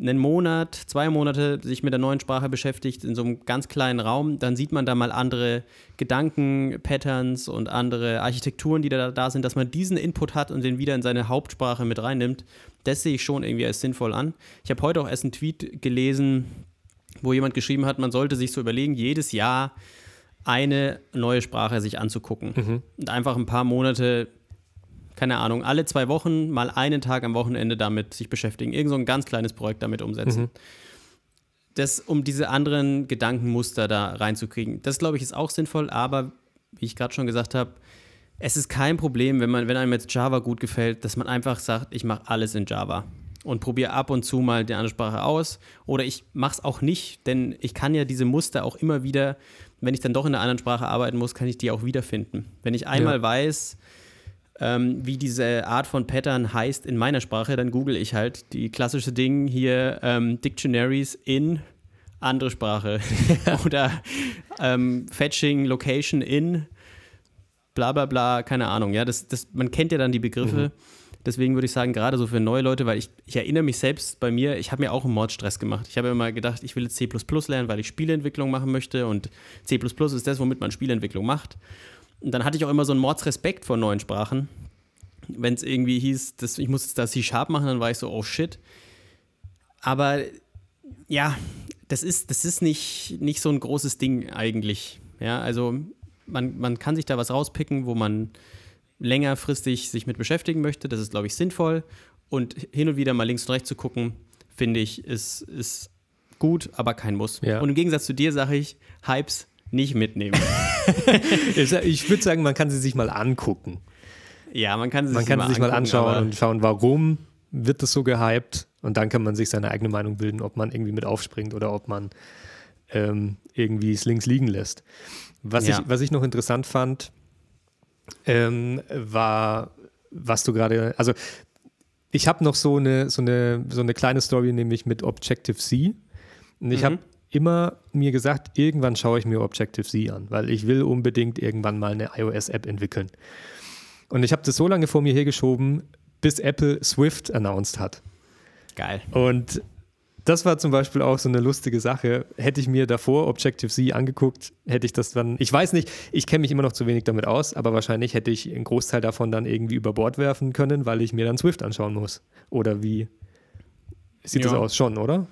einen Monat, zwei Monate sich mit der neuen Sprache beschäftigt, in so einem ganz kleinen Raum, dann sieht man da mal andere Gedanken, Patterns und andere Architekturen, die da, da sind, dass man diesen Input hat und den wieder in seine Hauptsprache mit reinnimmt. Das sehe ich schon irgendwie als sinnvoll an. Ich habe heute auch erst einen Tweet gelesen, wo jemand geschrieben hat, man sollte sich so überlegen, jedes Jahr eine neue Sprache sich anzugucken mhm. und einfach ein paar Monate keine Ahnung, alle zwei Wochen mal einen Tag am Wochenende damit sich beschäftigen. Irgend so ein ganz kleines Projekt damit umsetzen. Mhm. Das, um diese anderen Gedankenmuster da reinzukriegen. Das, glaube ich, ist auch sinnvoll, aber wie ich gerade schon gesagt habe, es ist kein Problem, wenn man, wenn einem jetzt Java gut gefällt, dass man einfach sagt, ich mache alles in Java. und probiere ab und zu mal die andere Sprache aus. Oder ich mache es auch nicht, denn ich kann ja diese Muster auch immer wieder, wenn ich dann doch in einer anderen Sprache arbeiten muss, kann ich die auch wiederfinden. Wenn ich einmal ja. weiß, ähm, wie diese Art von Pattern heißt in meiner Sprache, dann google ich halt die klassische Ding hier ähm, Dictionaries in andere Sprache *laughs* oder ähm, Fetching Location in bla bla bla, keine Ahnung. Ja, das, das, man kennt ja dann die Begriffe. Mhm. Deswegen würde ich sagen, gerade so für neue Leute, weil ich, ich erinnere mich selbst bei mir, ich habe mir auch einen Mordstress gemacht. Ich habe immer gedacht, ich will jetzt C lernen, weil ich Spieleentwicklung machen möchte und C ist das, womit man Spieleentwicklung macht. Und dann hatte ich auch immer so einen Mordsrespekt vor neuen Sprachen. Wenn es irgendwie hieß, dass ich muss jetzt da C-Sharp machen, dann war ich so, oh shit. Aber ja, das ist, das ist nicht, nicht so ein großes Ding eigentlich. Ja, also man, man kann sich da was rauspicken, wo man längerfristig sich mit beschäftigen möchte. Das ist, glaube ich, sinnvoll. Und hin und wieder mal links und rechts zu gucken, finde ich, ist, ist gut, aber kein Muss. Ja. Und im Gegensatz zu dir sage ich, Hypes nicht mitnehmen. *laughs* ich würde sagen, man kann sie sich mal angucken. Ja, man kann sie man sich, kann mal, sich mal anschauen und schauen, warum wird das so gehypt. Und dann kann man sich seine eigene Meinung bilden, ob man irgendwie mit aufspringt oder ob man ähm, irgendwie es links liegen lässt. Was, ja. ich, was ich noch interessant fand, ähm, war, was du gerade, also ich habe noch so eine, so, eine, so eine kleine Story, nämlich mit Objective-C. Und ich mhm. habe immer mir gesagt, irgendwann schaue ich mir Objective-C an, weil ich will unbedingt irgendwann mal eine iOS-App entwickeln. Und ich habe das so lange vor mir hergeschoben, bis Apple Swift announced hat. Geil. Und das war zum Beispiel auch so eine lustige Sache. Hätte ich mir davor Objective-C angeguckt, hätte ich das dann, ich weiß nicht, ich kenne mich immer noch zu wenig damit aus, aber wahrscheinlich hätte ich einen Großteil davon dann irgendwie über Bord werfen können, weil ich mir dann Swift anschauen muss. Oder wie sieht ja. das aus? Schon, oder?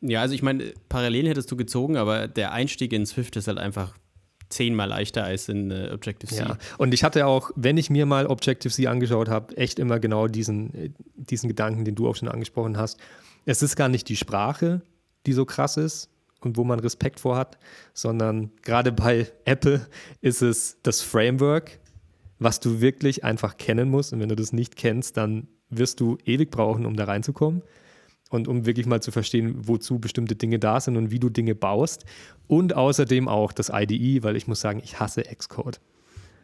Ja, also ich meine, parallel hättest du gezogen, aber der Einstieg in Swift ist halt einfach zehnmal leichter als in äh, Objective-C. Ja, und ich hatte auch, wenn ich mir mal Objective-C angeschaut habe, echt immer genau diesen, äh, diesen Gedanken, den du auch schon angesprochen hast es ist gar nicht die Sprache, die so krass ist und wo man Respekt vor hat, sondern gerade bei *laughs* Apple ist es das Framework, was du wirklich einfach kennen musst. Und wenn du das nicht kennst, dann wirst du ewig brauchen, um da reinzukommen und um wirklich mal zu verstehen, wozu bestimmte Dinge da sind und wie du Dinge baust. Und außerdem auch das IDE, weil ich muss sagen, ich hasse Xcode.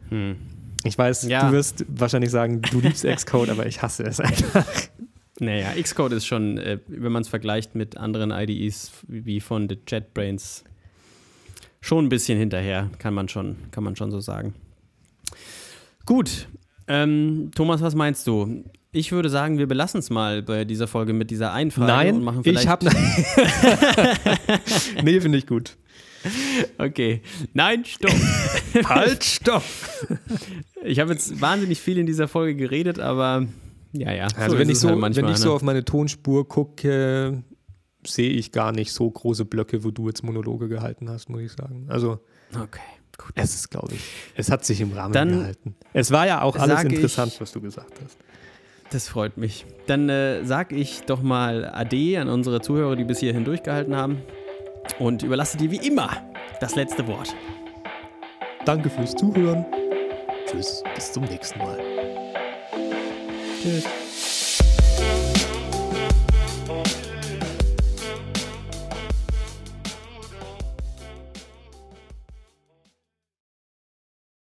Hm. Ich weiß, ja. du wirst wahrscheinlich sagen, du liebst *laughs* Xcode, aber ich hasse es einfach. Naja, Xcode ist schon, äh, wenn man es vergleicht mit anderen IDEs wie von The JetBrains, schon ein bisschen hinterher, kann man schon, kann man schon so sagen. Gut, ähm, Thomas, was meinst du? Ich würde sagen, wir belassen es mal bei dieser Folge mit dieser einen Frage Nein, und machen vielleicht. Ich habe. *laughs* nee, finde ich gut. Okay. Nein, stopp. *laughs* halt, stopp. Ich habe jetzt wahnsinnig viel in dieser Folge geredet, aber ja, ja. Also so wenn, ich so, halt manchmal, wenn ich so ne? auf meine Tonspur gucke, sehe ich gar nicht so große Blöcke, wo du jetzt Monologe gehalten hast, muss ich sagen. Also okay, gut. Es ist, glaube ich, es hat sich im Rahmen Dann gehalten. Es war ja auch alles interessant, ich, was du gesagt hast. Das freut mich. Dann äh, sage ich doch mal Ade an unsere Zuhörer, die bis hierhin durchgehalten haben und überlasse dir wie immer das letzte Wort. Danke fürs Zuhören. Tschüss, bis zum nächsten Mal. Tschüss.